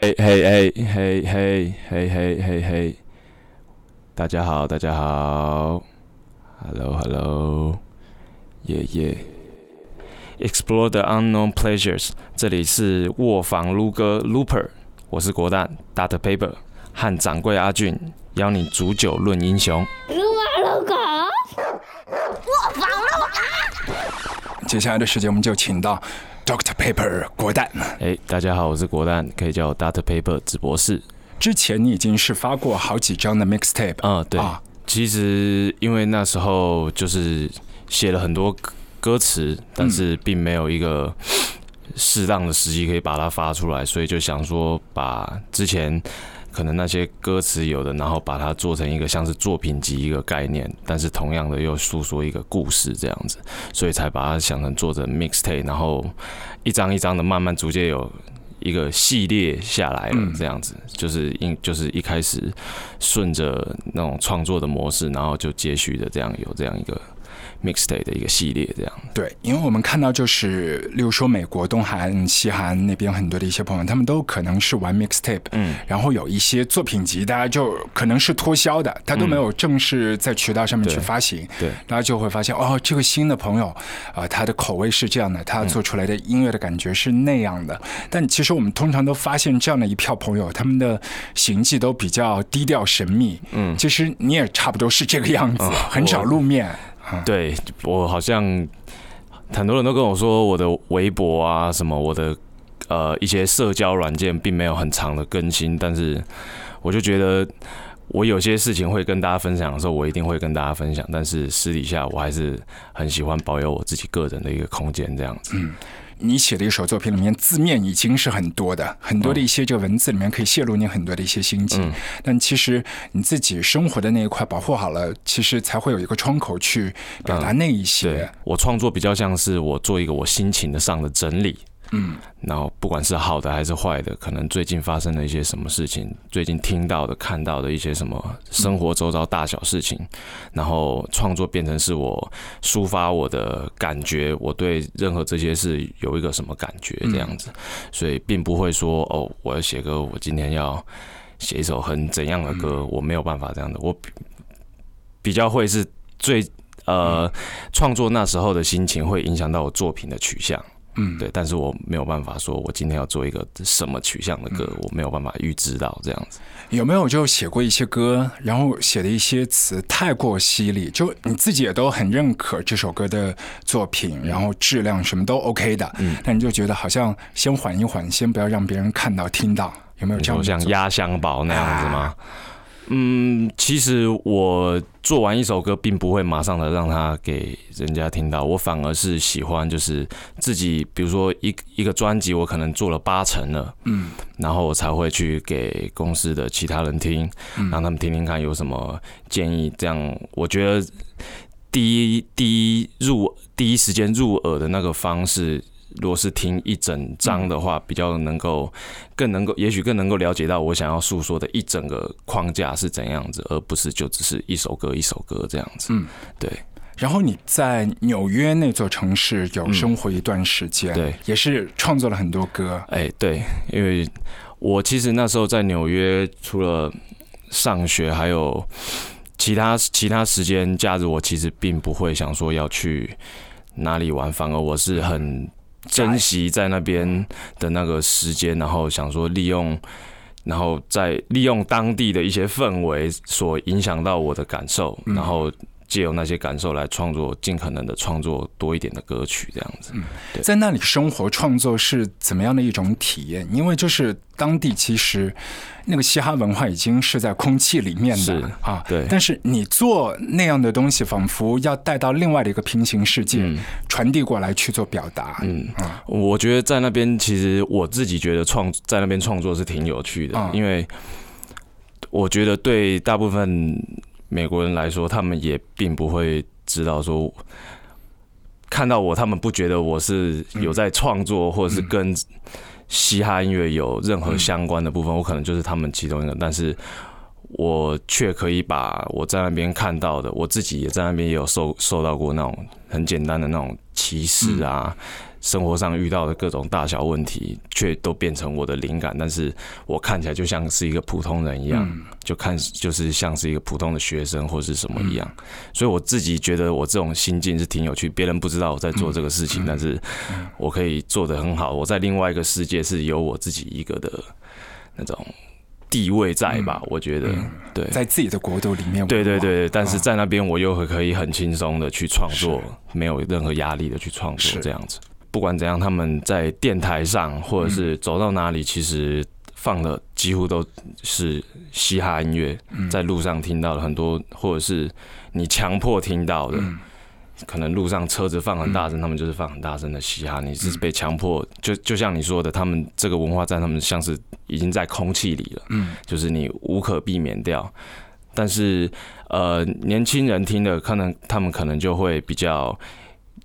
嘿嘿嘿嘿嘿嘿嘿嘿嘿，大家好，大家好，Hello Hello，耶耶，Explore the unknown pleasures，这里是卧房撸哥 Looper，我是国蛋 Data Paper 和掌柜阿俊，邀你煮酒论英雄。撸啊撸狗，卧房撸啊！接下来的时间，我们就请到 Doctor Paper 国蛋。哎，大家好，我是国蛋，可以叫我 Doctor Paper 子博士。之前你已经是发过好几张的 mixtape 啊、对，啊其实因为那时候就是写了很多歌歌词，但是并没有一个适当的时机可以把它发出来，所以就想说把之前可能那些歌词有的，然后把它做成一个像是作品集一个概念，但是同样的又诉说一个故事这样子，所以才把它想成做成 mixtape，然后一张一张的慢慢逐渐有。一个系列下来了，这样子、就是因就是一开始顺着那种创作的模式，然后就接续的这样有这样一个 mixtape 的一个系列，这样。对，因为我们看到就是，例如说美国、东海岸、西海岸那边很多的一些朋友，他们都可能是玩 mixtape，嗯，然后有一些作品集，大家就可能是脱销的，他都没有正式在渠道上面去发行，对大家就会发现哦，这个新的朋友啊、他的口味是这样的，他做出来的音乐的感觉是那样的。但其实我们通常都发现这样的一票朋友，他们的行迹都比较低调神秘。嗯，其实你也差不多是这个样子，很少露面。对我好像很多人都跟我说，我的微博啊，什么我的呃一些社交软件并没有很长的更新，但是我就觉得我有些事情会跟大家分享的时候，我一定会跟大家分享，但是私底下我还是很喜欢保有我自己个人的一个空间，这样子。你写的一首作品里面字面已经是很多的，很多的一些这个文字里面可以泄露你很多的一些心情，但其实你自己生活的那一块保护好了，其实才会有一个窗口去表达那一对些。我创作比较像是我做一个我心情的上的整理，嗯，然后不管是好的还是坏的，可能最近发生了一些什么事情，最近听到的、看到的一些什么生活周遭大小事情，然后创作变成是我抒发我的感觉，我对任何这些事有一个什么感觉这样子，所以并不会说哦，我要写歌，我今天要写一首很怎样的歌，我没有办法这样的，我比比较会是最呃创作那时候的心情会影响到我作品的取向。嗯，对，但是我没有办法说，我今天要做一个什么取向的歌，我没有办法预知到这样子。有没有就写过一些歌，然后写的一些词太过犀利，就你自己也都很认可这首歌的作品，然后质量什么都 OK 的，嗯，但你就觉得好像先缓一缓，先不要让别人看到听到，有没有你这样像压箱宝那样子吗？嗯，其实我做完一首歌，并不会马上的让他给人家听到，我反而是喜欢就是自己，比如说一一个专辑，我可能做了八成了，嗯，然后我才会去给公司的其他人听，让他们听听看有什么建议。这样我觉得第一第一入第一时间入耳的那个方式，如果是听一整张的话，比较能够更能够，也许更能够了解到我想要诉说的一整个框架是怎样子，而不是就只是一首歌一首歌这样子。嗯，对。然后你在纽约那座城市有生活一段时间，对，也是创作了很多歌，哎，对，因为我其实那时候在纽约，除了上学，还有其他其他时间假日，我其实并不会想说要去哪里玩，反而我是很珍惜在那边的那个时间，然后想说利用。然后再利用当地的一些氛围所影响到我的感受，然后借由那些感受来创作，尽可能的创作多一点的歌曲，这样子。在那里生活创作是怎么样的一种体验？因为就是当地其实那个嘻哈文化已经是在空气里面是的啊，对但是你做那样的东西，仿佛要带到另外的一个平行世界，传递过来去做表达。嗯啊，我觉得在那边，其实我自己觉得创在那边创作是挺有趣的，嗯因为我觉得对大部分美国人来说，他们也并不会知道说。看到我，他们不觉得我是有在创作，或者是跟嘻哈音乐有任何相关的部分，我可能就是他们其中一个，但是我却可以把我在那边看到的，我自己也在那边也有受受到过那种很简单的那种歧视啊，生活上遇到的各种大小问题，却都变成我的灵感。但是我看起来就像是一个普通人一样，就看就是像是一个普通的学生或是什么一样。所以我自己觉得我这种心境是挺有趣，别人不知道我在做这个事情，但是我可以做得很好。我在另外一个世界是有我自己一个的那种。地位在吧？我觉得，对，在自己的国度里面，对对对。但是在那边，我又可以很轻松的去创作，没有任何压力的去创作，这样子。不管怎样，他们在电台上或者是走到哪里，其实放的几乎都是嘻哈音乐。在路上听到的很多，或者是你强迫听到的。可能路上车子放很大声，他们就是放很大声的嘻哈。你是被强迫，就就像你说的，他们这个文化在他们像是已经在空气里了，嗯，就是你无可避免掉。但是呃，年轻人听的可能他们可能就会比较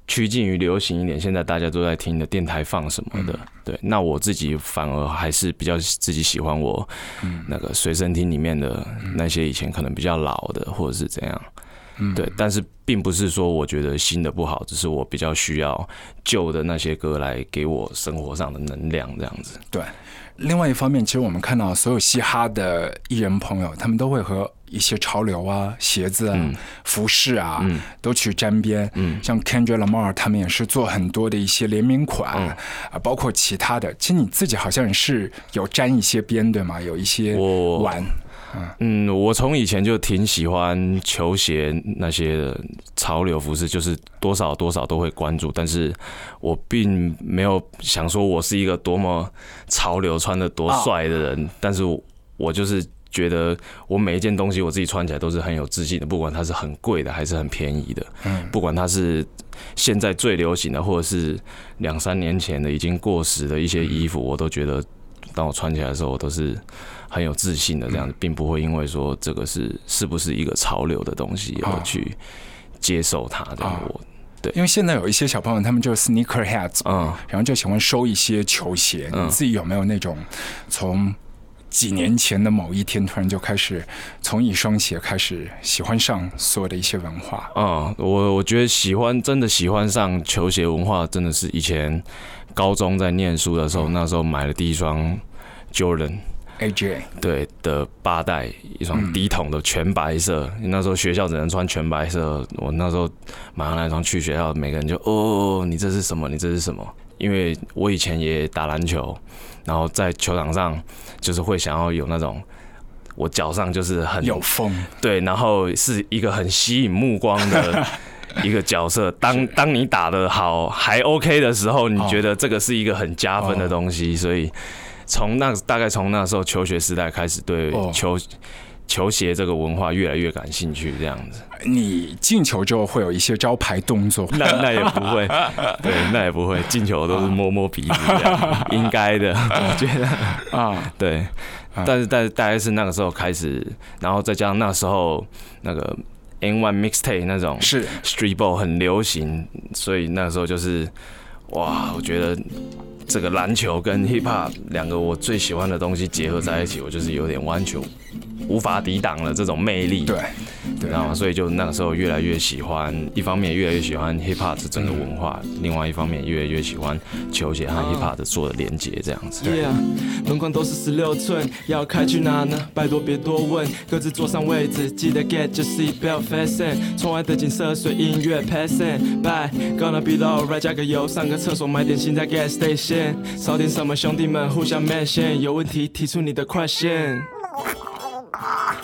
趋近于流行一点。现在大家都在听的电台放什么的，对。那我自己反而还是比较自己喜欢我那个随身听里面的那些以前可能比较老的，或者是怎样。对，但是并不是说我觉得新的不好，只是我比较需要旧的那些歌来给我生活上的能量，这样子。对，另外一方面，其实我们看到所有嘻哈的艺人朋友，他们都会和一些潮流啊、鞋子啊、服饰啊都去沾边。嗯，像 Kendrick Lamar 他们也是做很多的一些联名款啊，包括其他的。其实你自己好像是有沾一些边，对吗？有一些玩。嗯，我从以前就挺喜欢球鞋那些的潮流服饰，就是多少多少都会关注，但是我并没有想说我是一个多么潮流穿的多帅的人，但是我就是觉得我每一件东西我自己穿起来都是很有自信的，不管它是很贵的还是很便宜的，嗯，不管它是现在最流行的，或者是两三年前的已经过时的一些衣服，我都觉得当我穿起来的时候，我都是。很有自信的这样子，并不会因为说这个是是不是一个潮流的东西而去接受它的。我对，因为现在有一些小朋友，他们就是 sneaker heads，嗯，然后就喜欢收一些球鞋。你自己有没有那种从几年前的某一天突然就开始从一双鞋开始喜欢上所有的一些文化？嗯，我我觉得喜欢真的喜欢上球鞋文化，真的是以前高中在念书的时候，那时候买了第一双 Jordan。AJ 对的八代一双低筒的全白色，那时候学校只能穿全白色。我那时候买上那双去学校，每个人就哦，你这是什么？你这是什么？因为我以前也打篮球，然后在球场上就是会想要有那种我脚上就是很有风，对，然后是一个很吸引目光的 一个角色。当当你打的好还 OK 的时候，你觉得这个是一个很加分的东西，所以。从那大概从那时候求学时代开始，对球球鞋这个文化越来越感兴趣，这样子。你进球之后会有一些招牌动作？那那也不会，对，那也不会。进球都是摸摸鼻子，应该的，我觉得啊，对。但是但是大概是那个时候开始，然后再加上那时候那个 N One Mixtape 那种是 Street Ball 很流行，所以那时候就是哇，我觉得。这个篮球跟 hip hop 两个我最喜欢的东西结合在一起，我就是有点完全无法抵挡了这种魅力。对，对啊，所以就那个时候越来越喜欢，一方面越来越喜欢 hip hop 这整个文化，另外一方面越来越喜欢球鞋和 hip hop 的做的连接这样子。对啊，门框都是十六寸，要开去哪呢？拜托别多问，各自坐上位置，记得 get 就是 belt fasten，窗外的景色随音乐 passing by，gonna be low right 加个油，上个厕所买点心在 gas station。少点什么兄弟们互相 man 线，有问题提出你的快线。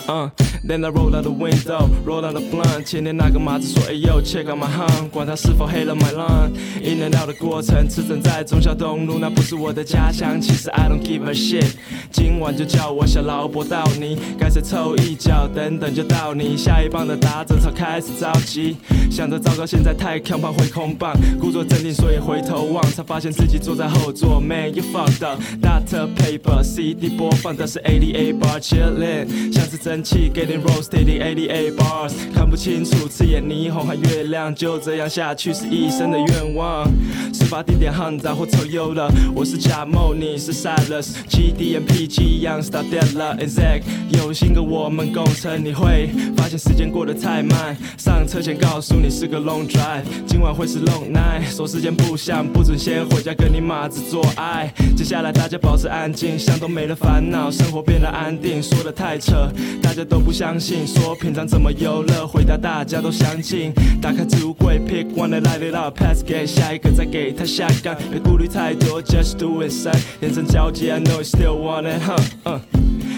嗯。Then I roll out the window, roll out the blunt。前天那个马子说，哎呦，check out my hum，管他是否黑了 my lung。in and out 的过程，驰骋在忠孝东路，那不是我的家乡。其实 I don't give a shit。今晚就叫我小老伯到你，该谁凑一脚，等等就到你。下一棒的打者才开始着急，想着糟糕，现在太强，怕会空棒。故作镇定，所以回头望，才发现自己坐在后座。Man you fucked up。Data paper CD 播放的是 A D A bar chillin'，像是蒸汽给你 been roasted in 88 bars，看不清楚，刺眼霓虹和月亮，就这样下去是一生的愿望。事发地点 Honda 或 Toyota，我是贾某，你是 Silas，GD and PG 一样 Star Della and Zack，有心跟我们共乘，你会发现时间过得太慢。上车前告诉你是个 long drive，今晚会是 long night，说时间不响，不准先回家跟你马子做爱。接下来大家保持安静，想都没了烦恼，生活变得安定，说的太扯，大家都不相信。说平常怎么游乐，回答大家都相信。打开置物柜，pick one 的 light it up pass 给下一个，再给他下杠，别顾虑太多，just do it。眼神交集，I know you still want it，huh，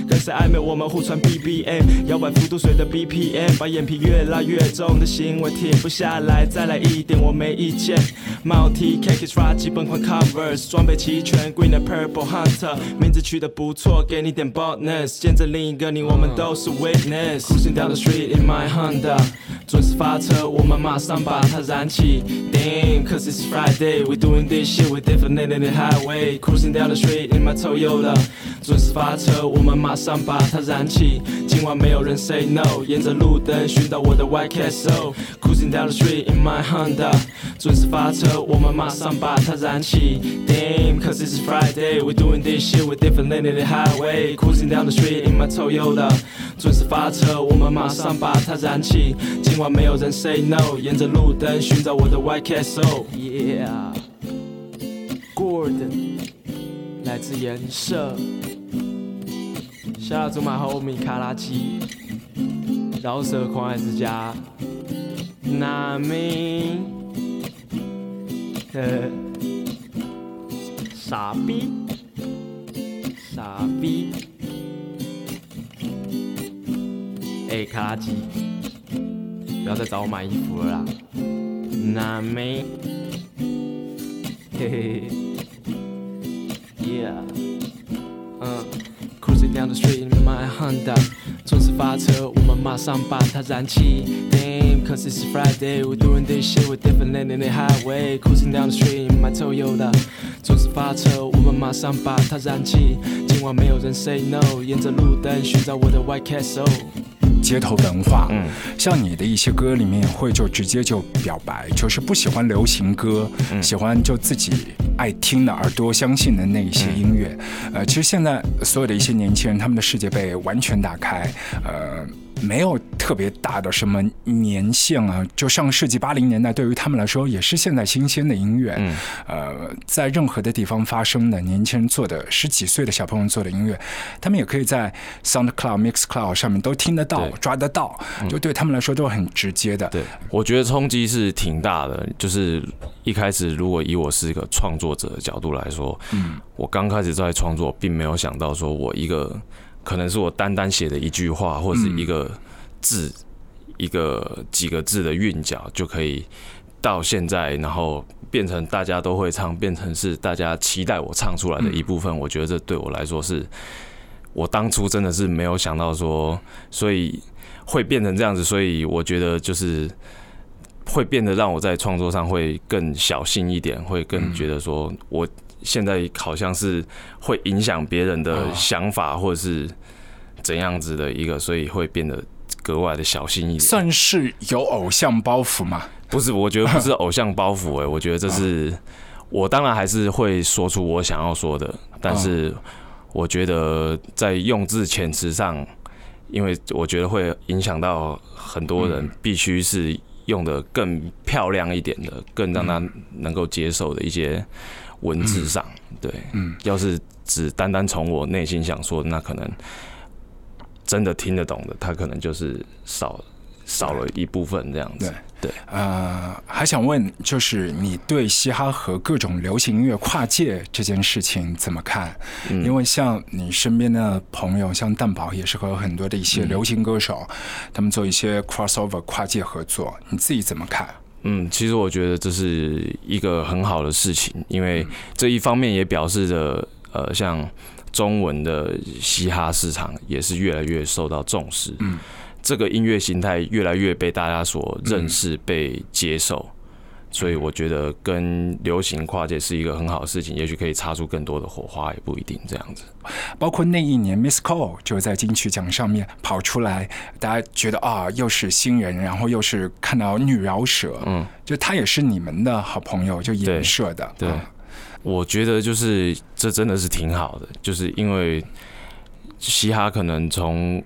嗯。跟谁暧昧，我们互传 BBM，摇摆幅度随着 BPM，把眼皮越拉越重的行为停不下来，再来一点我没意见。帽 T K K s r a 基本款 Covers，装备齐全，Green and Purple Hunter，名字取得不错，给你点 bonus，见证另一个你，我们都是 witness。Cruising down the street in my Honda，准时发车，我们马上把它燃起。Damn，cause it's Friday，we doing this shit，we different than the highway。Cruising down the street in my Toyota，准时发车，我们马上把它燃起。今晚没有人 say no，沿着路灯寻找我的 White Castle。Cruising down the street in my Honda，准时发车，我们马上把它燃起。Damn，cause it's Friday，we doing this shit，we different than the highway。Cruising down the street in my Toyota，准时发车，我们马上把它燃起。今没有人 say no，沿着路灯寻找我的 White Castle。Yeah，Gordon，来自颜色。下祖马后米卡拉基，饶舌狂爱之家，那米，呃，傻逼，傻逼，哎，卡拉基，不要再找我买衣服了啦，那米，嘿嘿嘿，Yeah，嗯。Cruising down the street in my Honda，准时发车，我们马上把它燃起。Damn，cause it's Friday，we doing this shit，we different than the highway。Cruising down the street in my Toyota，准时发车，我们马上把它燃起。今晚没有人 say no，沿着路灯寻找我的 White Castle。街头文化，嗯，像你的一些歌里面会就直接就表白，就是不喜欢流行歌，喜欢就自己爱听的耳朵相信的那一些音乐。呃，其实现在所有的一些年轻人，他们的世界被完全打开，呃。没有特别大的什么年限啊，就上个世纪八零年代，对于他们来说也是现在新鲜的音乐。嗯，呃，在任何的地方发生的年轻人做的十几岁的小朋友做的音乐，他们也可以在 SoundCloud、Mixcloud 上面都听得到、抓得到，就对他们来说都很直接的。对，我觉得冲击是挺大的。就是一开始，如果以我是一个创作者的角度来说，嗯，我刚开始在创作，并没有想到说我一个。可能是我单单写的一句话，或者是一个字，一个几个字的韵脚，就可以到现在，然后变成大家都会唱，变成是大家期待我唱出来的一部分。我觉得这对我来说是，我当初真的是没有想到说，所以会变成这样子。所以我觉得就是会变得让我在创作上会更小心一点，会更觉得说我。现在好像是会影响别人的想法，或者是怎样子的一个，所以会变得格外的小心一点。算是有偶像包袱吗？不是，我觉得不是偶像包袱。哎，我觉得这是我当然还是会说出我想要说的，但是我觉得在用字遣词上，因为我觉得会影响到很多人，必须是用的更漂亮一点的，更让他能够接受的一些。文字上，对，嗯，要是只单单从我内心想说，那可能真的听得懂的，他可能就是少少了一部分这样子。对，呃，还想问，就是你对嘻哈和各种流行音乐跨界这件事情怎么看？因为像你身边的朋友，像蛋宝也是和很多的一些流行歌手，他们做一些 crossover 跨界合作，你自己怎么看？嗯，其实我觉得这是一个很好的事情，因为这一方面也表示着，呃，像中文的嘻哈市场也是越来越受到重视，嗯，这个音乐形态越来越被大家所认识、被接受，所以我觉得跟流行跨界是一个很好的事情，也许可以擦出更多的火花，也不一定这样子。包括那一年，Miss Cole 就在金曲奖上面跑出来，大家觉得啊，又是新人，然后又是看到女饶舌，嗯，就她也是你们的好朋友，就演社的，对。我觉得就是这真的是挺好的，就是因为嘻哈可能从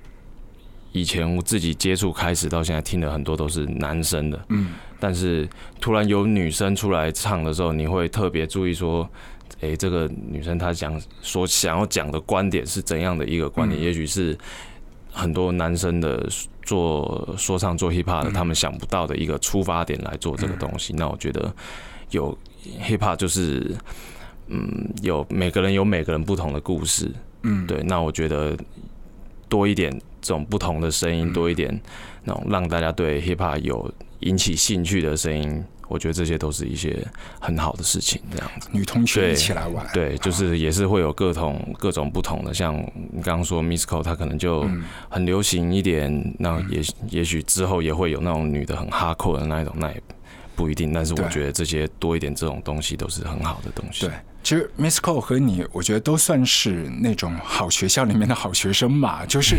以前我自己接触开始到现在听的很多都是男生的，嗯，但是突然有女生出来唱的时候，你会特别注意说，哎，这个女生她讲所想要讲的观点是怎样的一个观点？也许是很多男生的做说唱做 hip hop 的他们想不到的一个出发点来做这个东西。那我觉得有。hiphop 就是，嗯，有每个人有每个人不同的故事，嗯，对。那我觉得多一点这种不同的声音，多一点那种让大家对 hiphop 有引起兴趣的声音，我觉得这些都是一些很好的事情。这样子，女同学一起来玩，对，就是也是会有各种各种不同的。像你刚刚说 Misco，他可能就很流行一点，那也也许之后也会有那种女的很哈扣的那一种，那也。不一定，但是我觉得这些多一点这种东西都是很好的东西。对，其实 Miss Cole 和你，我觉得都算是那种好学校里面的好学生吧，就是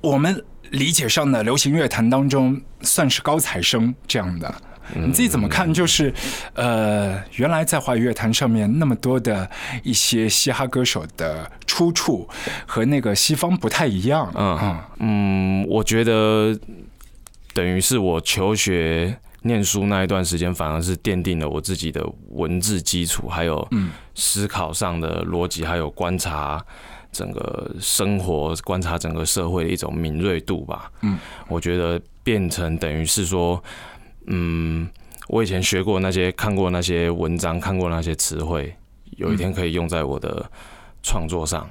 我们理解上的流行乐坛当中算是高材生这样的。你自己怎么看？就是呃，原来在华语乐坛上面那么多的一些嘻哈歌手的出处和那个西方不太一样。嗯嗯嗯，我觉得等于是我求学。念书那一段时间，反而是奠定了我自己的文字基础，还有思考上的逻辑，还有观察整个生活、观察整个社会的一种敏锐度吧。嗯，我觉得变成等于是说，嗯，我以前学过那些、看过那些文章、看过那些词汇，有一天可以用在我的创作上。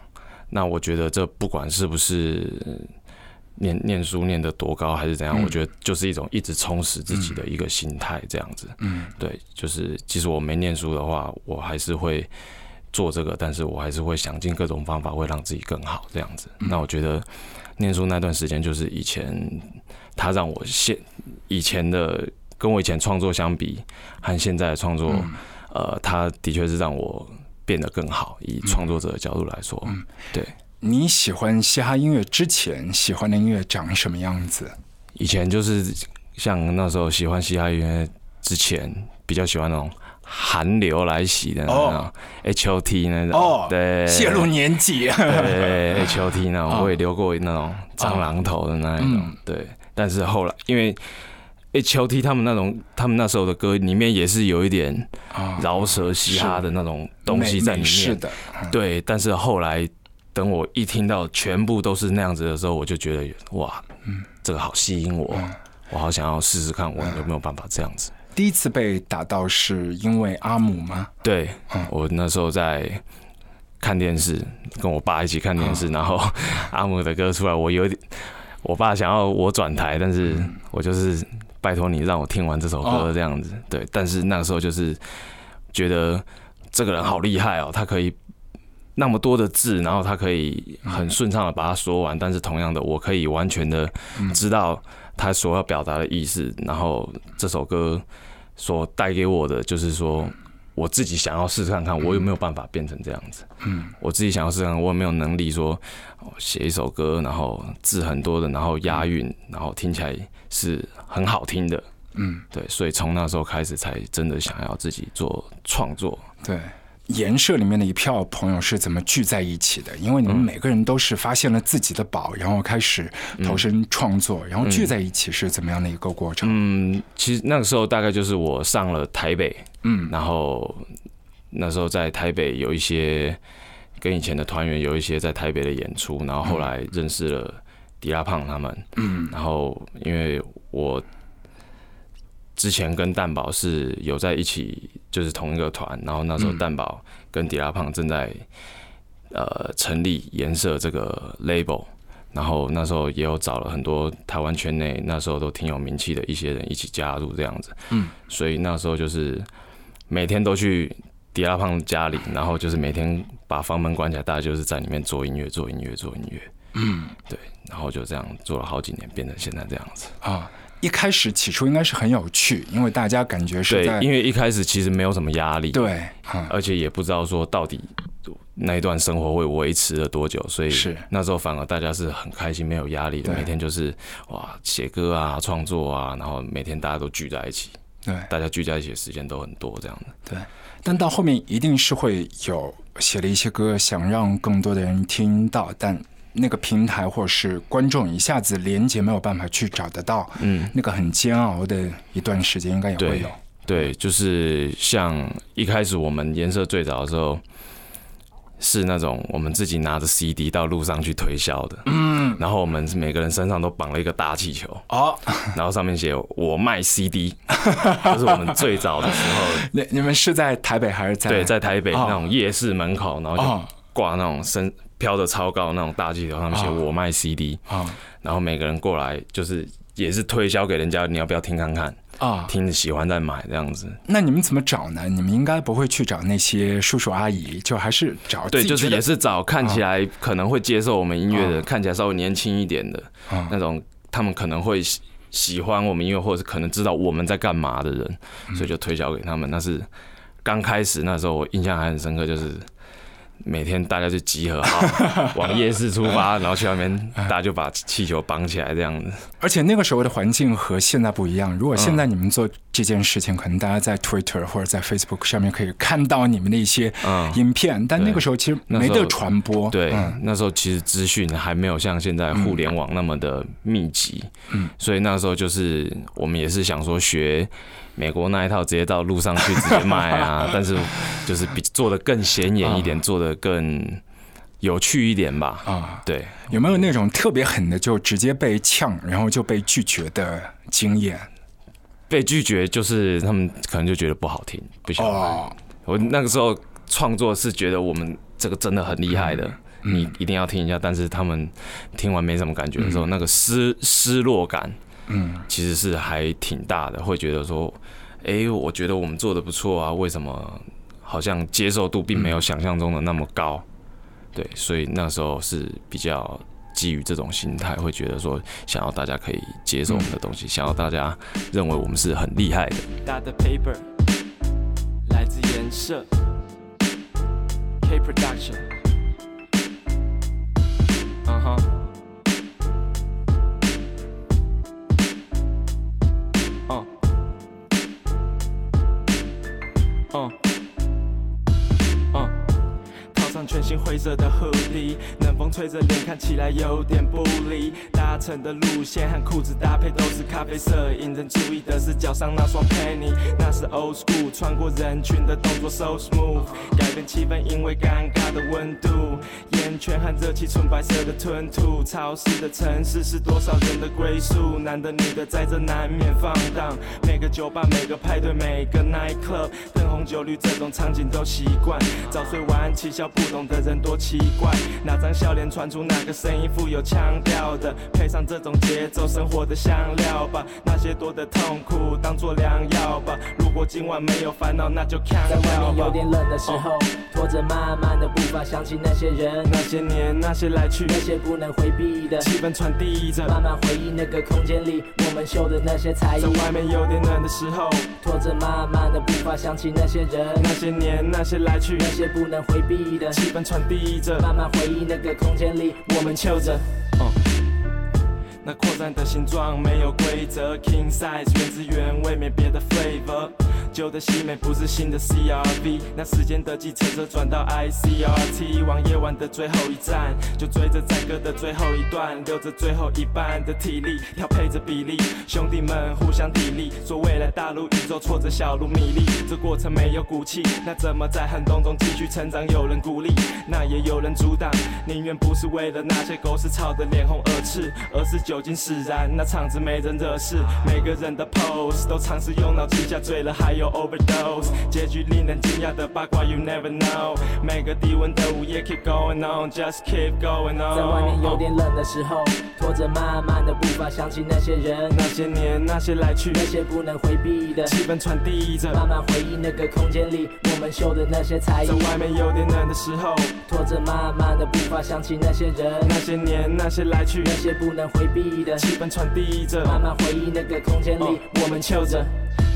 那我觉得这不管是不是。念念书念得多高还是怎样？我觉得就是一种一直充实自己的一个心态，这样子。嗯，对，就是即使我没念书的话，我还是会做这个，但是我还是会想尽各种方法，会让自己更好，这样子。那我觉得念书那段时间，就是以前他让我现以前的跟我以前创作相比，和现在的创作，呃，他的确是让我变得更好。以创作者的角度来说，对。你喜欢嘻哈音乐之前喜欢的音乐长什么样子？以前就是像那时候喜欢嘻哈音乐之前，比较喜欢那种韩流来袭的那种 H O T 那种。哦，对，泄露年纪。对 H O T 那种，我也留过那种蟑螂头的那一种。对，但是后来因为 H O T 他们那种，他们那时候的歌里面也是有一点饶舌嘻哈的那种东西在里面。是的，对，但是后来。等我一听到全部都是那样子的时候，我就觉得哇，嗯，这个好吸引我，我好想要试试看，我有没有办法这样子。第一次被打到是因为阿姆吗？对，我那时候在看电视，跟我爸一起看电视，然后 阿姆的歌出来，我有点，我爸想要我转台，但是我就是拜托你让我听完这首歌这样子。对，但是那个时候就是觉得这个人好厉害哦，他可以。那么多的字，然后他可以很顺畅的把它说完，但是同样的，我可以完全的知道他所要表达的意思。然后这首歌所带给我的，就是说我自己想要试试看看，我有没有办法变成这样子。嗯，我自己想要试试看，我有没有能力说写一首歌，然后字很多的，然后押韵，然后听起来是很好听的。嗯，对，所以从那时候开始，才真的想要自己做创作。对。颜社里面的一票朋友是怎么聚在一起的？因为你们每个人都是发现了自己的宝，然后开始投身创作，然后聚在一起是怎么样的一个过程？嗯，其实那个时候大概就是我上了台北，嗯，然后那时候在台北有一些跟以前的团员有一些在台北的演出，然后后来认识了迪拉胖他们，嗯，然后因为我。之前跟蛋宝是有在一起，就是同一个团。然后那时候蛋宝跟迪拉胖正在呃成立颜色这个 label，然后那时候也有找了很多台湾圈内那时候都挺有名气的一些人一起加入这样子。嗯，所以那时候就是每天都去迪拉胖家里，然后就是每天把房门关起来，大家就是在里面做音乐、做音乐、做音乐。嗯，对，然后就这样做了好几年，变成现在这样子。啊。一开始起初应该是很有趣，因为大家感觉是在对，因为一开始其实没有什么压力，，对，嗯，而且也不知道说到底那一段生活会维持了多久，所以是那时候反而大家是很开心，没有压力的，每天就是哇写歌啊、创作啊，然后每天大家都聚在一起，对大家聚在一起的时间都很多，这样的。对。但到后面一定是会有写了一些歌，想让更多的人听到，但那个平台或者是观众一下子连接没有办法去找得到，嗯，那个很煎熬的一段时间，应该也会有。对，就是像一开始我们颜色最早的时候。是那种我们自己拿着 CD 到路上去推销的，嗯，然后我们每个人身上都绑了一个大气球，哦，然后上面写“我卖 CD”，这是我们最早的时候，你你们是在台北还是在？对，在台北哦那种夜市门口，然后哦就挂那种升飘的超高那种大气球，上面写“哦我卖 CD”，啊然后每个人过来就是也是推销给人家，你要不要听看看？啊，听喜欢再买这样子。那你们怎么找呢？你们应该不会去找那些叔叔阿姨，就还是找对，就是也是找看起来可能会接受我们音乐的，哦看起来稍微年轻一点的啊那种，他们可能会喜喜欢我们音乐，或者是可能知道我们在干嘛的人，嗯所以就推销给他们。那是刚开始那时候，我印象还很深刻，就是每天大家就集合好 往夜市出发，然后去外面，大家就把气球绑起来这样子。而且那个时候的环境和现在不一样。如果现在你们做这件事情，可能大家在 Twitter 或者在 Facebook 上面可以看到你们的一些嗯影片，但那个时候其实没得传播。对，嗯那时候其实资讯还没有像现在互联网那么的密集，嗯所以那时候就是我们也是想说学美国那一套，直接到路上去直接卖啊，但是就是比做的更显眼一点，做的更有趣一点吧。啊，对，有没有那种特别狠的，就直接被呛，然后就被拒绝的经验？被拒绝就是他们可能就觉得不好听，不晓得。哦，我那个时候创作是觉得我们这个真的很厉害的，嗯你一定要听一下。但是他们听完没什么感觉的时候，那个失失落感，嗯，其实是还挺大的，会觉得说，哎、我觉得我们做的不错啊，为什么好像接受度并没有想象中的那么高？对，所以那时候是比较基于这种心态，会觉得说，想要大家可以接受我们的东西，想要大家认为我们是很厉害的。大的 paper 来自颜色。K Production，嗯哼，新灰色的 hoodie，冷风吹着脸，看起来有点不离。搭乘的路线和裤子搭配都是咖啡色，引人注意的是脚上那双 penny，那是 old school，穿过人群的动作 so smooth，改变气氛，因为尴尬的温度，烟圈和热气，纯白色的吞吐。潮湿的城市是多少人的归宿，男的女的在这难免放荡。每个酒吧，每个派对，每个 night club，灯红酒绿这种场景都习惯。早睡晚起笑不懂的人多奇怪，哪张笑脸传出哪个声音富有腔调的，配上这种节奏，生活的香料吧。那些多的痛苦当做良药吧。如果今晚没有烦恼，那就看在外面有。点冷的时候，拖着慢慢的步伐，想起那些人，那些年，那些来去，那些不能回避的，气氛传递着。慢慢回忆那个空间里，我们秀的那些才艺在。外面有点冷的时候，拖着慢慢的步伐，想起那些人，那些年，那些来去，那些不能回避的，气氛传递着。慢慢回忆那个空间里，我们秀着。那扩散的形状没有规则，King size 原汁原味，没别的 flavor。旧的西美不是新的 CRV，那时间的计程车转到 ICRT，往夜晚的最后一站，就追着载歌的最后一段，留着最后一半的体力，调配着比例，兄弟们互相砥砺，说未来大陆宇宙挫折小路米粒，这过程没有骨气，那怎么在寒冬中继续成长？有人鼓励，那也有人阻挡，宁愿不是为了那些狗屎吵得脸红耳赤，而是酒精使然，那场子没人惹事，每个人的 pose 都尝试用脑记下醉了，还有有 overdose，结局令人惊讶的八卦 you never know。每个低温的午夜 keep going on，just keep going on。在外面有点冷的时候，拖着慢慢的步伐，想起那些人，那些年那些来去，那些不能回避的气氛传递着，慢慢回忆那个空间里我们秀的那些才艺在。外面有点冷的时候，拖着慢慢的步伐，想起那些人，那些年那些来去，那些不能回避的气氛传递着，慢慢回忆那个空间里哦我们秀着。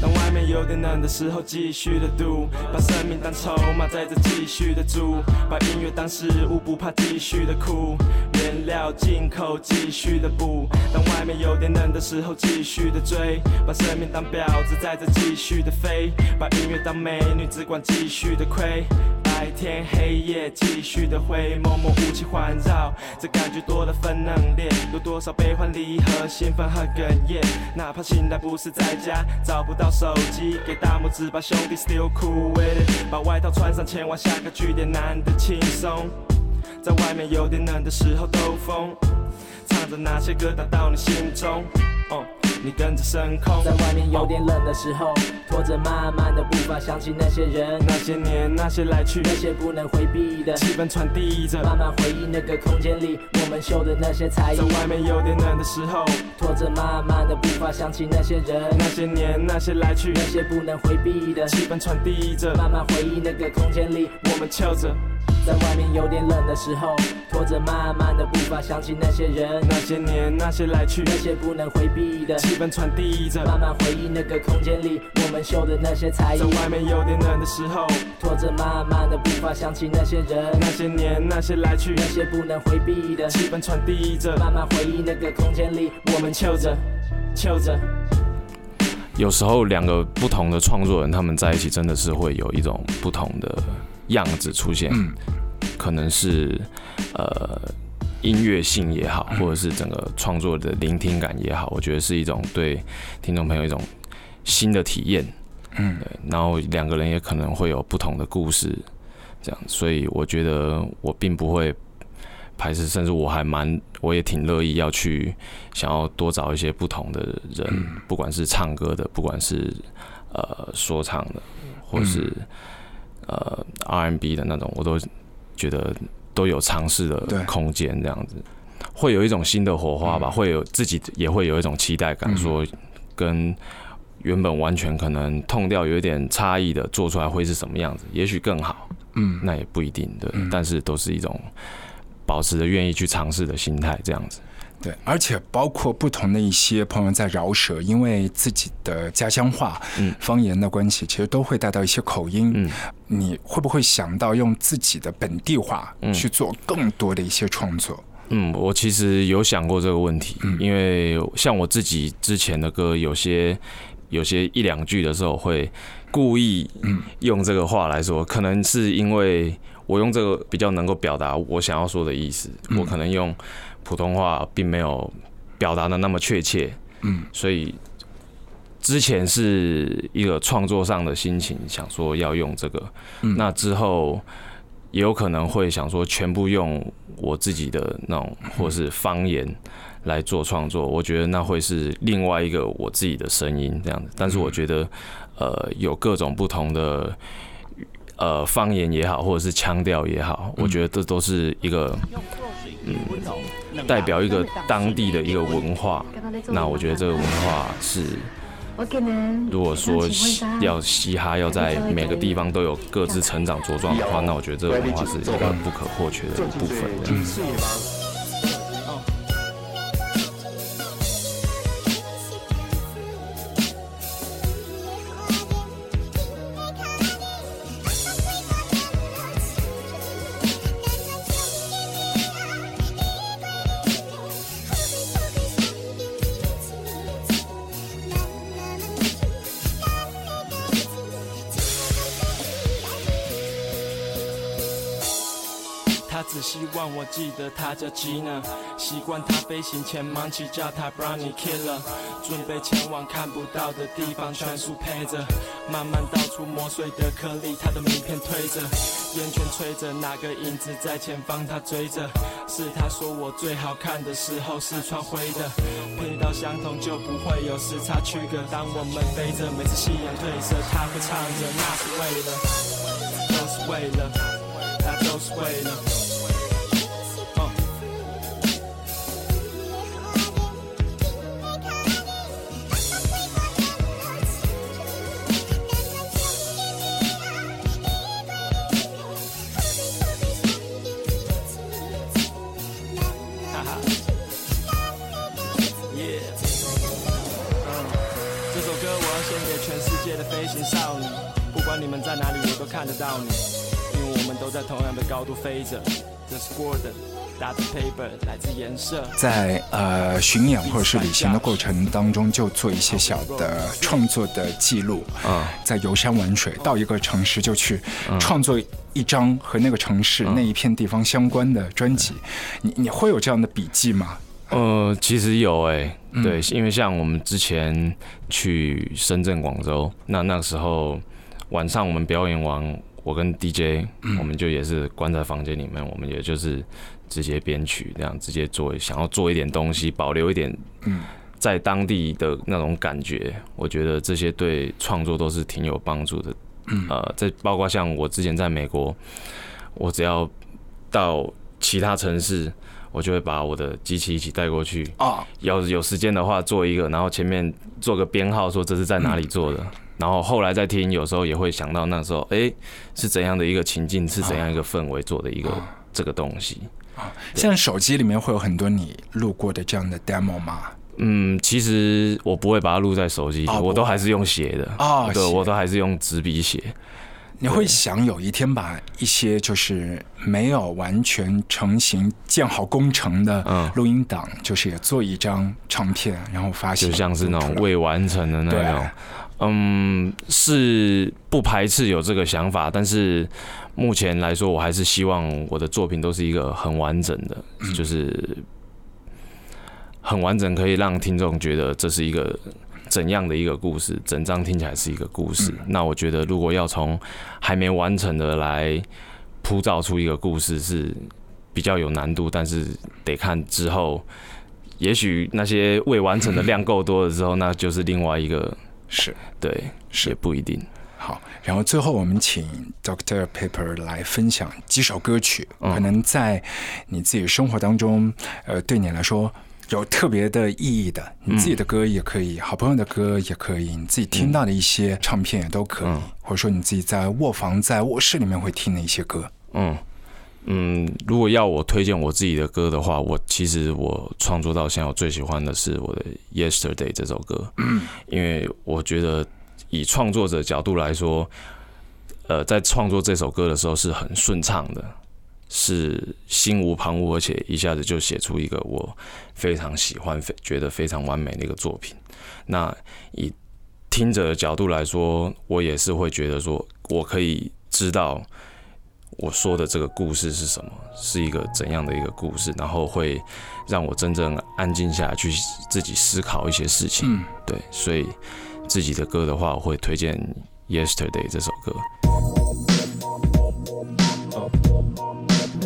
当外面有点冷的时候，继续的赌，把生命当筹码，在这继续的煮，把音乐当食物，不怕继续的苦，原料进口继续的补。当外面有点冷的时候，继续的追，把生命当婊子，在这继续的飞，把音乐当美女，只管继续的亏。白天黑夜继续的灰，默默雾气环绕，这感觉多了分冷冽，有多少悲欢离合，兴奋和哽咽。哪怕醒来不是在家，找不到手机，给大拇指吧，兄弟，still cool with it。把外套穿上，前往下个据点，难得轻松。在外面有点冷的时候兜风，唱着那些歌打到你心中，哦，你跟着升空。在外面有点冷的时候，拖着慢慢的步伐，想起那些人，那些年那些来去，那些不能回避的气氛传递着。慢慢回忆那个空间里我们秀的那些才艺在。外面有点冷的时候，拖着慢慢的步伐，想起那些人，那些年那些来去，那些不能回避的气氛传递着。慢慢回忆那个空间里我们翘着在外面有点冷的时候，拖着慢慢的步伐，想起那些人，那些年那些来去，那些不能回避的气氛传递着。慢慢回忆那个空间里我们秀的那些才艺在。外面有点冷的时候，拖着慢慢的步伐，想起那些人，那些年那些来去，那些不能回避的气氛传递着。慢慢回忆那个空间里我们秀着，秀着。有时候两个不同的创作人，他们在一起真的是会有一种不同的样子出现，嗯。可能是呃音乐性也好，或者是整个创作的聆听感也好，我觉得是一种对听众朋友一种新的体验。嗯。对，然后两个人也可能会有不同的故事，这样，所以我觉得我并不会排斥，甚至我还蛮，我也挺乐意要去想要多找一些不同的人，不管是唱歌的，不管是呃说唱的，或是、呃 RMB 的那种，我都觉得都有尝试的空间，这样子。会有一种新的火花吧，会有自己也会有一种期待感，嗯。说跟原本完全可能痛调有一点差异的做出来会是什么样子，也许更好，嗯，那也不一定对，嗯。但是都是一种保持着愿意去尝试的心态，这样子。对，而且包括不同的一些朋友在饶舌，因为自己的家乡话、嗯。方言的关系，其实都会带到一些口音。嗯，你会不会想到用自己的本地话嗯。去做更多的一些创作？嗯，我其实有想过这个问题，嗯。因为像我自己之前的歌，有些有些一两句的时候会故意嗯用这个话来说，可能是因为我用这个比较能够表达我想要说的意思，嗯。我可能用普通话并没有表达的那么确切，嗯。所以之前是一个创作上的心情，想说要用这个，嗯。那之后也有可能会想说全部用我自己的那种或是方言来做创作，我觉得那会是另外一个我自己的声音这样子。但是我觉得，呃，有各种不同的呃方言也好，或者是腔调也好，我觉得这都是一个嗯代表一个当地的一个文化。那我觉得这个文化是。如果说要嘻哈要在每个地方都有各自成长茁壮的话，那我觉得这个文化是一个不可或缺的一部分。记得他叫吉娜习惯他飞行前忙起叫他 Brownie Killer，准备前往看不到的地方，全速配着，慢慢倒出磨碎的颗粒，他的名片推着，烟圈吹着，哪个影子在前方他追着，是他说我最好看的时候是穿灰的，配到相同就不会有时差区隔，当我们飞着，每次夕阳褪色，他会唱着，那是为了，都是为了，那都是为了。飞行少女，不管你们在哪里，我都看得到你，因为我们都在同样的高度飞着。这是 Gordon，打的 paper 来自颜色。在呃巡演或者是旅行的过程当中，就做一些小的创作的记录。啊在游山玩水，到一个城市就去创作一张和那个城市、那一片地方相关的专辑。你你会有这样的笔记吗？呃，其实有哎、对，因为像我们之前去深圳、广州，那那时候晚上我们表演完，我跟 DJ，、我们就也是关在房间里面，我们也就是直接编曲，这样直接做，想要做一点东西，保留一点，在当地的那种感觉，我觉得这些对创作都是挺有帮助的。呃，这包括像我之前在美国，我只要到其他城市，我就会把我的机器一起带过去。啊，要是有时间的话，做一个，然后前面做个编号，说这是在哪里做的。然后后来再听，有时候也会想到那时候，哎、是怎样的一个情境，是怎样一个氛围做的一个这个东西。现在手机里面会有很多你录过的这样的 demo 吗？嗯，其实我不会把它录在手机里，哦我都还是用写的。对，哦对我都还是用纸笔写。你会想有一天把一些就是没有完全成型、建好工程的嗯。录音档，就是也做一张唱片，然后发行，就像是那种未完成的那种。嗯，是不排斥有这个想法，但是目前来说，我还是希望我的作品都是一个很完整的，就是很完整，可以让听众觉得这是一个怎样的一个故事，整张听起来是一个故事。那我觉得，如果要从还没完成的来铺造出一个故事，是比较有难度，但是得看之后。也许那些未完成的量够多的时候，那就是另外一个是对，是也不一定。好，然后最后我们请 Doctor Paper 来分享几首歌曲，嗯可能在你自己生活当中，呃，对你来说有特别的意义的，你自己的歌也可以，好朋友的歌也可以，你自己听到的一些唱片也都可以，嗯。或者说你自己在卧房、在卧室里面会听的一些歌。嗯嗯，如果要我推荐我自己的歌的话，我其实我创作到现在，我最喜欢的是我的《Yesterday》这首歌，因为我觉得以创作者角度来说，呃，在创作这首歌的时候是很顺畅的，是心无旁骛，而且一下子就写出一个我非常喜欢、非觉得非常完美的一个作品。那以听者的角度来说，我也是会觉得说，我可以知道我说的这个故事是什么，是一个怎样的一个故事，然后会让我真正安静下来，去自己思考一些事情。嗯，对，所以自己的歌的话，我会推荐《Yesterday》这首歌。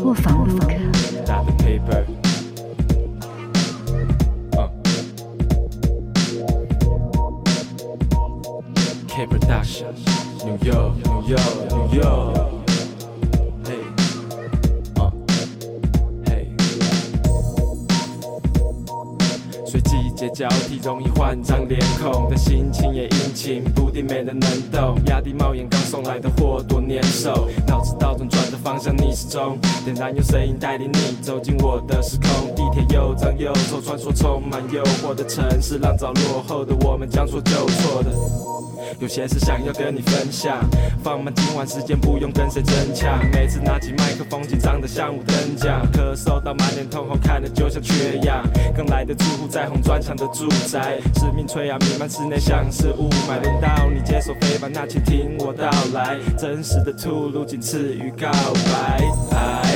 卧房录歌。打的 paper。K Production, New York, New York, 节交替，容易换张脸孔，但心情也阴晴不定，没人能懂。压低帽檐刚送来的货多粘手，脑子倒转转的方向逆时钟，点燃用声音带领你走进我的时空。地铁又脏又臭，穿梭充满诱惑的城市，浪早落后的我们将错就错的。有些事想要跟你分享。放慢今晚时间，不用跟谁争抢。每次拿起麦克风，紧张的像五等奖。咳嗽到满脸通红，看着就像缺氧。刚来的住户在红砖墙的住宅，使命催啊，弥漫室内像是雾霾。轮到你接受飞吧，那请听我道来。真实的吐露，仅次于告白。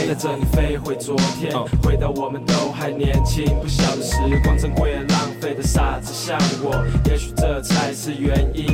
带着你飞回昨天，回到我们都还年轻，不晓得时光珍贵而浪费的傻子像我，也许这才是原因。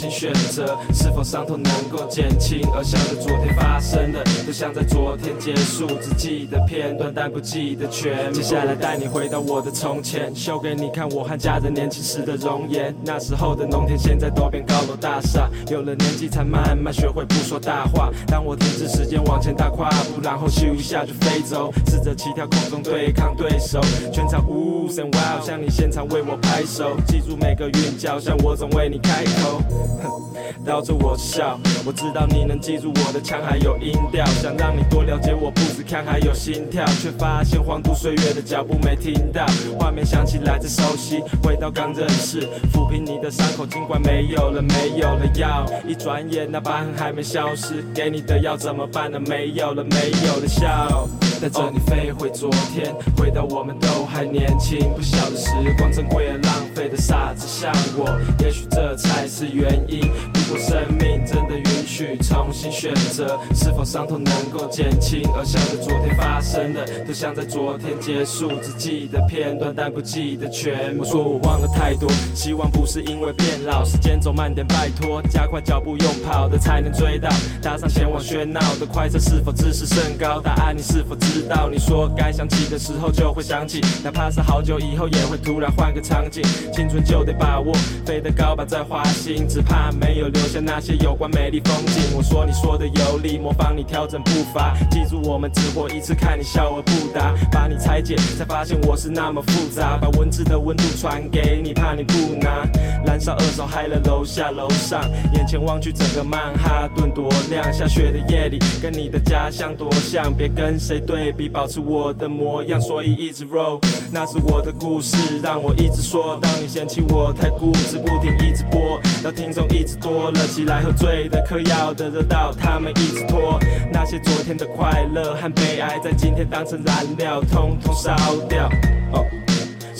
如果生命真的允许重新选择，是否伤痛能够减轻？而想着昨天发生的，都像在昨天结束，只记得片段，但不记得全。接下来带你回到我的从前，秀给你看我和家人年轻时的容颜。那时候的农田，现在都变高楼大厦。有了年纪，才慢慢学会不说大话。当我停止时间往前大跨步，然后咻一下就飞走，试着起跳空中对抗对手。全场呜声 wow，向你现场为我拍手，记住每个韵脚，像我总为你开口。绕着我笑，我知道你能记住我的腔还有音调，想让你多了解我，不止看还有心跳，却发现荒度岁月的脚步没听到，画面想起来真熟悉，回到刚认识，抚平你的伤口，尽管没有了没有了药，一转眼那疤痕还没消失，给你的药怎么办呢？没有了没有了笑。带着你飞回昨天，回到我们都还年轻，不晓得时光珍贵而浪费的傻子像我，也许这才是原因。如果生命真的允许重新选择，是否伤痛能够减轻？而想着昨天发生的，都像在昨天结束，只记得片段，但不记得全部。我说我忘了太多，希望不是因为变老，时间走慢点，拜托，加快脚步，用跑的才能追到。搭上前往喧闹的快车，是否自视甚高？答案你是否知？知道你说该想起的时候就会想起，哪怕是好久以后也会突然换个场景。青春就得把握，飞得高吧再滑行，只怕没有留下那些有关美丽风景。我说你说的有理，模仿你调整步伐，记住我们只活一次，看你笑而不答，把你拆解才发现我是那么复杂，把文字的温度传给你，怕你不拿，燃烧二手嗨了楼下楼上，眼前望去整个曼哈顿多亮，下雪的夜里跟你的家乡多像，别跟谁对。baby，保持我的模样，所以一直 roll，那是我的故事，让我一直说。当你嫌弃我太固执，不停一直播，到听众一直多了起来，喝醉的、嗑药的，热到他们一直拖。那些昨天的快乐和悲哀，在今天当成燃料，通通烧掉。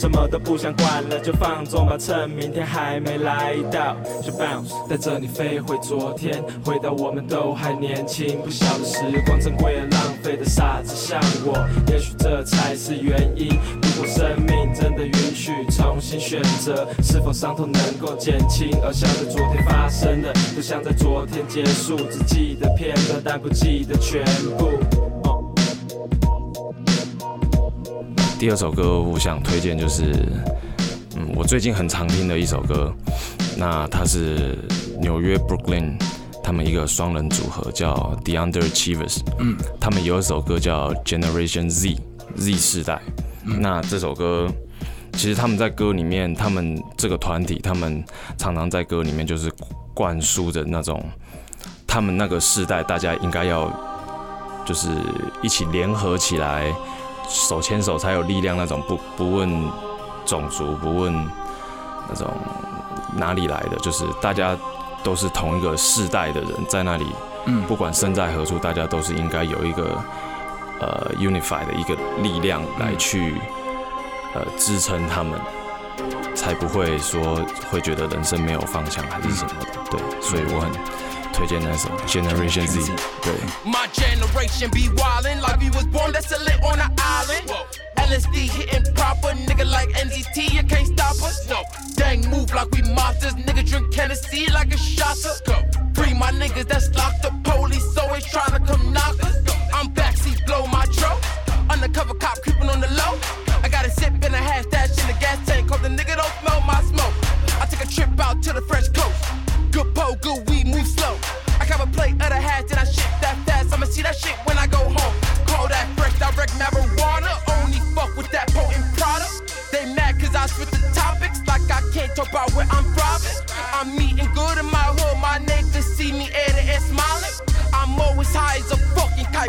什么都不想管了，就放纵吧，趁明天还没来到。就 bounce，带着你飞回昨天，回到我们都还年轻，不晓得时光珍贵而浪费的傻子像我，也许这才是原因。如果生命真的允许重新选择，是否伤痛能够减轻？而想着昨天发生的，都像在昨天结束，只记得片段，但不记得全部。第二首歌我想推荐就是，嗯，我最近很常听的一首歌，那它是纽约 Brooklyn 他们一个双人组合叫 The Underachievers，嗯，他们有一首歌叫 Generation Z Z 世代，那这首歌其实他们在歌里面，他们这个团体，他们常常在歌里面就是灌输着那种他们那个世代大家应该要就是一起联合起来。手牵手才有力量，那种不不问种族，不问那种哪里来的，就是大家都是同一个世代的人，在那里，嗯，不管身在何处，大家都是应该有一个呃 unify 的一个力量来去呃支撑他们，才不会说会觉得人生没有方向还是什么的，对，所以我很。推荐那首 Generation Z，对。My generation be wildin' like we was born that's a lit on the island. LSD hitting proper, nigga like NZT, you can't stop us. No, dang move like we monsters, nigga drink Tennessee like a shotter. Go, free my niggas that's locked up, police always trying to come knock us. I'm backseat, blow my truck, undercover cop creeping on the low. I got a sip and a half stash in the gas tank, cause the nigga don't smell my smoke. I take a trip out to the French coast. Good weed, move slow. I got a plate of the hash, then I shit that fast. I'ma see that shit when I go home. Call that fresh, direct marijuana. Only fuck with that potent product. They mad cause I switch the topics, like I can't talk about where I'm from. I'm eating good in my hood, my neighbors see me and it's smiling. I'm always high as a fucking kite,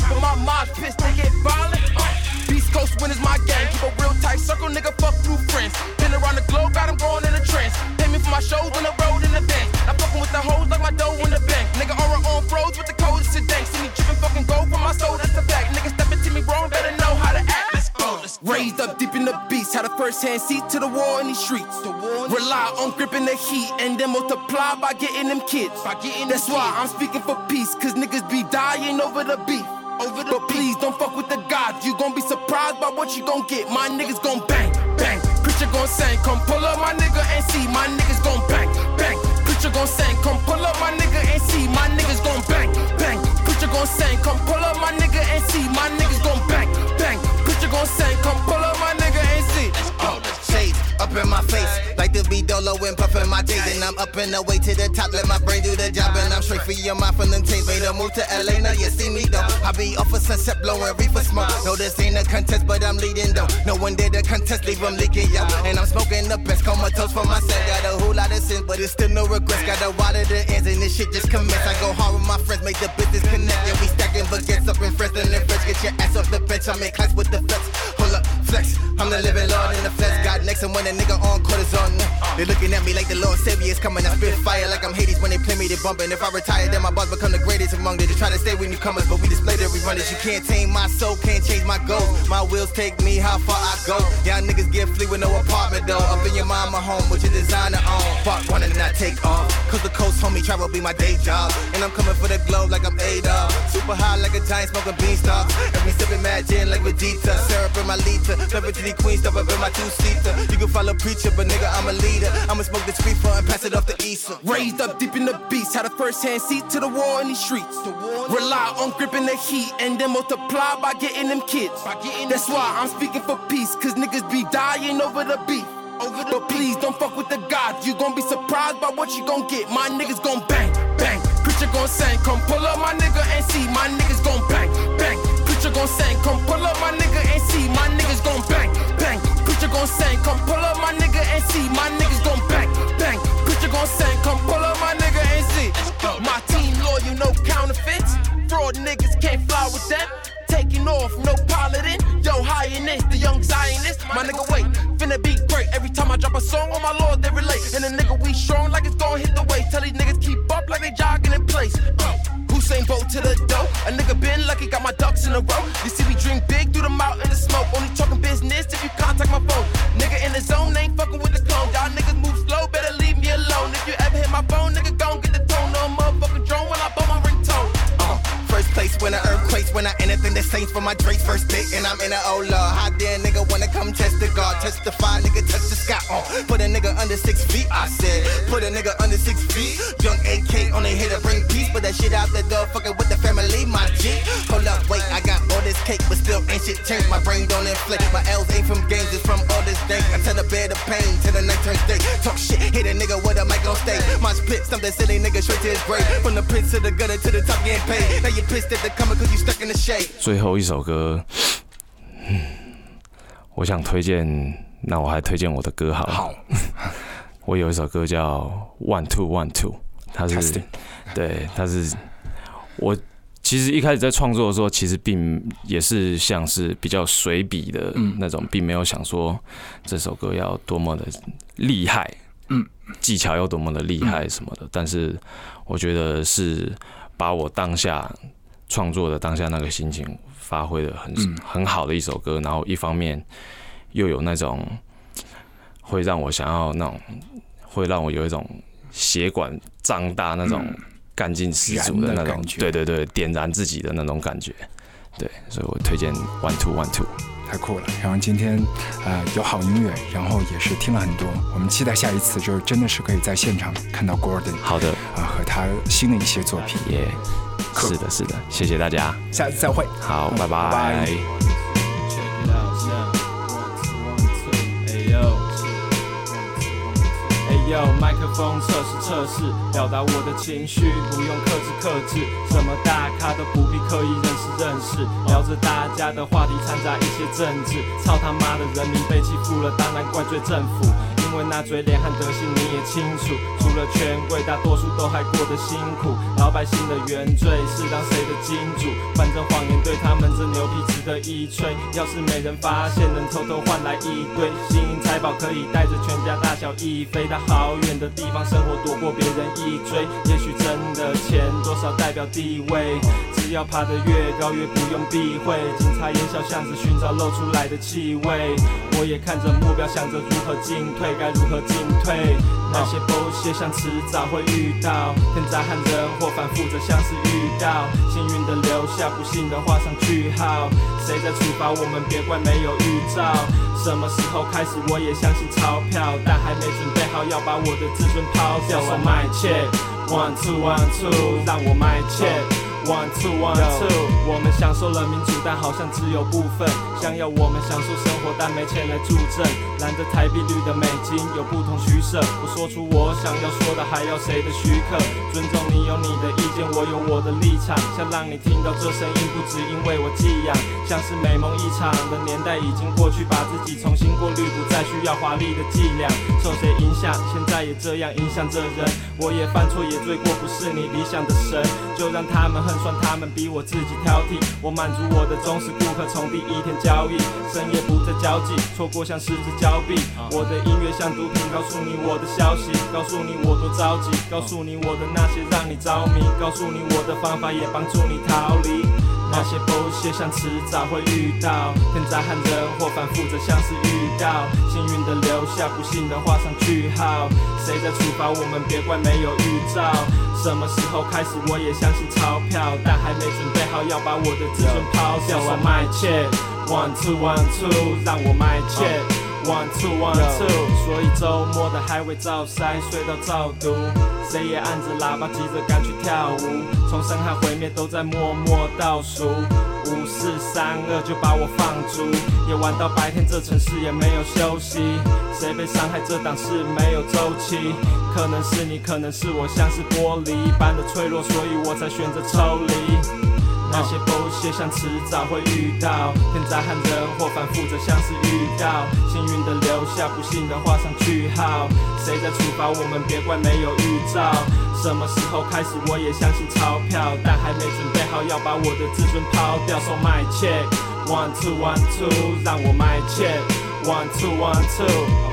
beast, had a first hand seat to the war in these streets. Rely on gripping the heat and then multiply by getting them kids. That's why I'm speaking for peace, cause niggas be dying over the beef. Over the but please don't fuck with the God. You gon' be surprised by what you gon' get. My niggas gon' bang, bang. Preacher gon' sing, come pull up my nigga and see. My niggas gon' bang, bang. Preacher gon' sing, come pull up my nigga and see. My niggas gon' bang, bang. Preacher gon' sing, come pull up my nigga and see. My niggas gon' bang, bang. Preacher gon' sing, come up in my face. Like to be dolo and puffin' my days. And I'm up and away to the top. Let my brain do the job. And I'm straight for your mind from them tape. Made a move to LA. Now you see me though. I be off a sunset blowing reefer smoke. No, this ain't a contest, but I'm leading though. No one did the contest, leave them leaking, yo. And I'm smoking the best comatose for myself. Got a whole lot of sin, but it's still no regrets. Got to water the ends and this shit just commence. I go hard with my friends, make the business connect. We stacking baguettes up in fresh and in fresh. Get your ass off the bench. I'm in class with the flex. Hold up, flex. I'm the living lord in the flesh. Got next and when a nigga on cortisone. They looking at me like the Lord Savior is coming. I spit fire like I'm Hades when they play me, they bumping. If I retire, then my boss become the greatest among them. They try to stay with newcomers, but we display run it. You can't tame my soul, can't change my goals. My wheels take me how far I go. Y'all niggas get free with no apartment though. Up in your mama home with your designer on. Fuck one and not take off. Cause the coast homie travel be my day job. And I'm coming for the globe like I'm A-Dog. Super high like a giant smoking beanstalk. And we sipping mad gin like Vegeta. Syrup in my liter. Never to the queen stuff up in my two-seater. You can follow preacher, but nigga, I'm a leader. I'ma smoke this free and pass it off to Issa. Raised up deep in the beast, had a first hand seat to the war in these streets. Rely on gripping the heat and then multiply by getting them kids. That's why I'm speaking for peace, cause niggas be dying over the beef. But please don't fuck with the God. You gon' be surprised by what you gon' get. My niggas gon' bang, bang. Preacher gon' sing, come pull up my nigga and see. My niggas gon' bang. Preacher gon' sing, come pull up my nigga and see. My niggas gon' bang, bang. Preacher gon' sing, come pull up my nigga and see. My niggas gon' bang, bang. Preacher gon' sing, come pull up my nigga and see. My team loyal, no counterfeits. Fraud niggas can't fly with them. Taking off, no piloting. Yo, highness, the young Zionist. My nigga, wait, finna be great. Every time I drop a song, on my lord, they relate. And the nigga, we strong like it's gonna hit the way. Tell these niggas keep up like they jogging in place. Uh, Usain Bolt to the dough. A nigga been lucky, got my ducks in a row. You see me dream big through the mouth mountain of smoke. Only talking business if you contact my phone. Nigga in the zone, ain't fucking with the clone. Y'all niggas move slow, better leave me alone. If you ever hit my phone, nigga, gon' get anything that saints for my Drake's first pick, and I'm in a lord. How dare nigga wanna come test the God, testify, nigga touch the sky. Uh, put a nigga under six feet, I said. Put a nigga under six feet. Young AK on the hit to bring peace, but that shit out the door, fucking with the family, my G. Hold up, wait, I got all this cake, but still ain't shit changed. My brain don't inflate. My L's ain't from games, it's from all this day. I tell the bed of pain till the night turns day. Talk shit, hit a nigga with a mic on stage. My spit, something silly nigga straight to his grave. From the pit to the gutter to the top getting paid. Now you pissed at the coming cause you stuck in the shade. 最后一首歌，嗯我想推荐，那我还推荐我的歌好了。好，我有一首歌叫《One Two One Two》，它是对，它是我其实一开始在创作的时候，其实并也是像是比较随笔的那种，并没有想说这首歌要多么的厉害，嗯，技巧要多么的厉害什么的。但是我觉得是把我当下创作的当下那个心情发挥的很、很好的一首歌，然后一方面又有那种会让我想要那种会让我有一种血管胀大那种干劲十足的那种感，觉对对对，点燃自己的那种感觉。对，所以我推荐 One Two One Two。太酷了。然后今天呃有好音乐，然后也是听了很多。我们期待下一次，就是真的是可以在现场看到 Gordon 好的，啊和他新的一些作品。也、是的，是的，谢谢大家，下次再会。好，拜拜拜拜 yo，麦克风测试测试，表达我的情绪，不用克制克制。什么大咖都不必刻意认识认识，聊着大家的话题，掺杂一些政治。操他妈的，人民被欺负了，当然怪罪政府。因为那嘴脸和德行你也清楚，除了权贵，大多数都还过得辛苦。老百姓的原罪是当谁的金主？反正谎言对他们这牛皮值得一吹。要是没人发现，能偷偷换来一堆金银财宝，可以带着全家大小一飞到好远的地方生活，躲过别人一追。也许真的钱多少代表地位，要爬得越高，越不用避讳。警察沿小巷子寻找露出来的气味，我也看着目标，想着如何进退，该如何进退。那些 bullshit 像迟早会遇到，天灾和人祸反复着像是遇到，幸运的留下，不幸的画上句号。谁在处罚我们？别怪没有预兆。什么时候开始我也相信钞票，但还没准备好要把我的自尊抛掉。So my check，one two one two，让我卖切。One two one two，我们享受了民主，但好像只有部分。想要我们享受生活，但没钱来助阵。蓝的台币，绿的美金，有不同取舍。我说出我想要说的，还要谁的许可？尊重你有你的意见，我有我的立场。想让你听到这声音，不只因为我寄养。像是美梦一场的年代已经过去，把自己重新过滤，不再需要华丽的伎俩。受谁影响？现在也这样影响着人。我也犯错，也罪过，不是你理想的神，就让他们恨。算他们比我自己挑剔，我满足我的忠实顾客，从第一天交易，深夜不再交际，错过像失之交臂。我的音乐像毒品，告诉你我的消息，告诉你我多着急，告诉你我的那些让你着迷，告诉你我的方法也帮助你逃离。那些不屑像迟早会遇到，天灾和人祸反复着像是预告，幸运的留下，不幸的画上句号。谁在处罚我们？别怪没有预兆。什么时候开始我也相信钞票，但还没准备好要把我的自尊抛掉。So my check，one two one two，让我 my check，one two one two。所以周末的海味照塞，睡到早读，谁也按着喇叭急着赶去跳舞，从伤害毁灭都在默默倒数，五四三二就把我放逐，夜晚到白天这城市也没有休息，谁被伤害这档事没有周期。可能是你，可能是我，像是玻璃一般的脆弱，所以我才选择抽离。那些不屑像迟早会遇到，天灾和人祸反复着像是预告，幸运的留下，不幸的画上句号。谁在处罚我们？别怪没有预兆。什么时候开始我也相信钞票，但还没准备好要把我的自尊抛掉。So my check，one two one two，让我 my check，one two one two。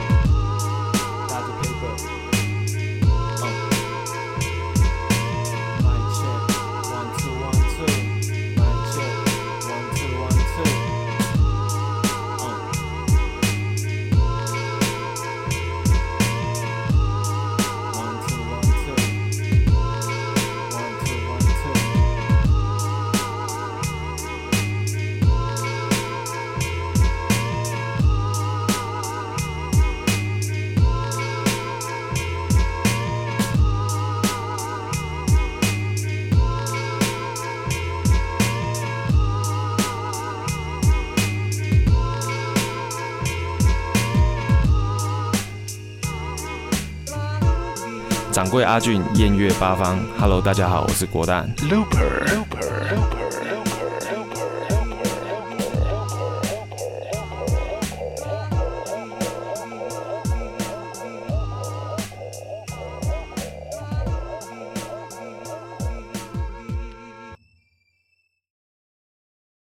为阿俊，艳月八方，Hello，大家好，我是国蛋。Looper。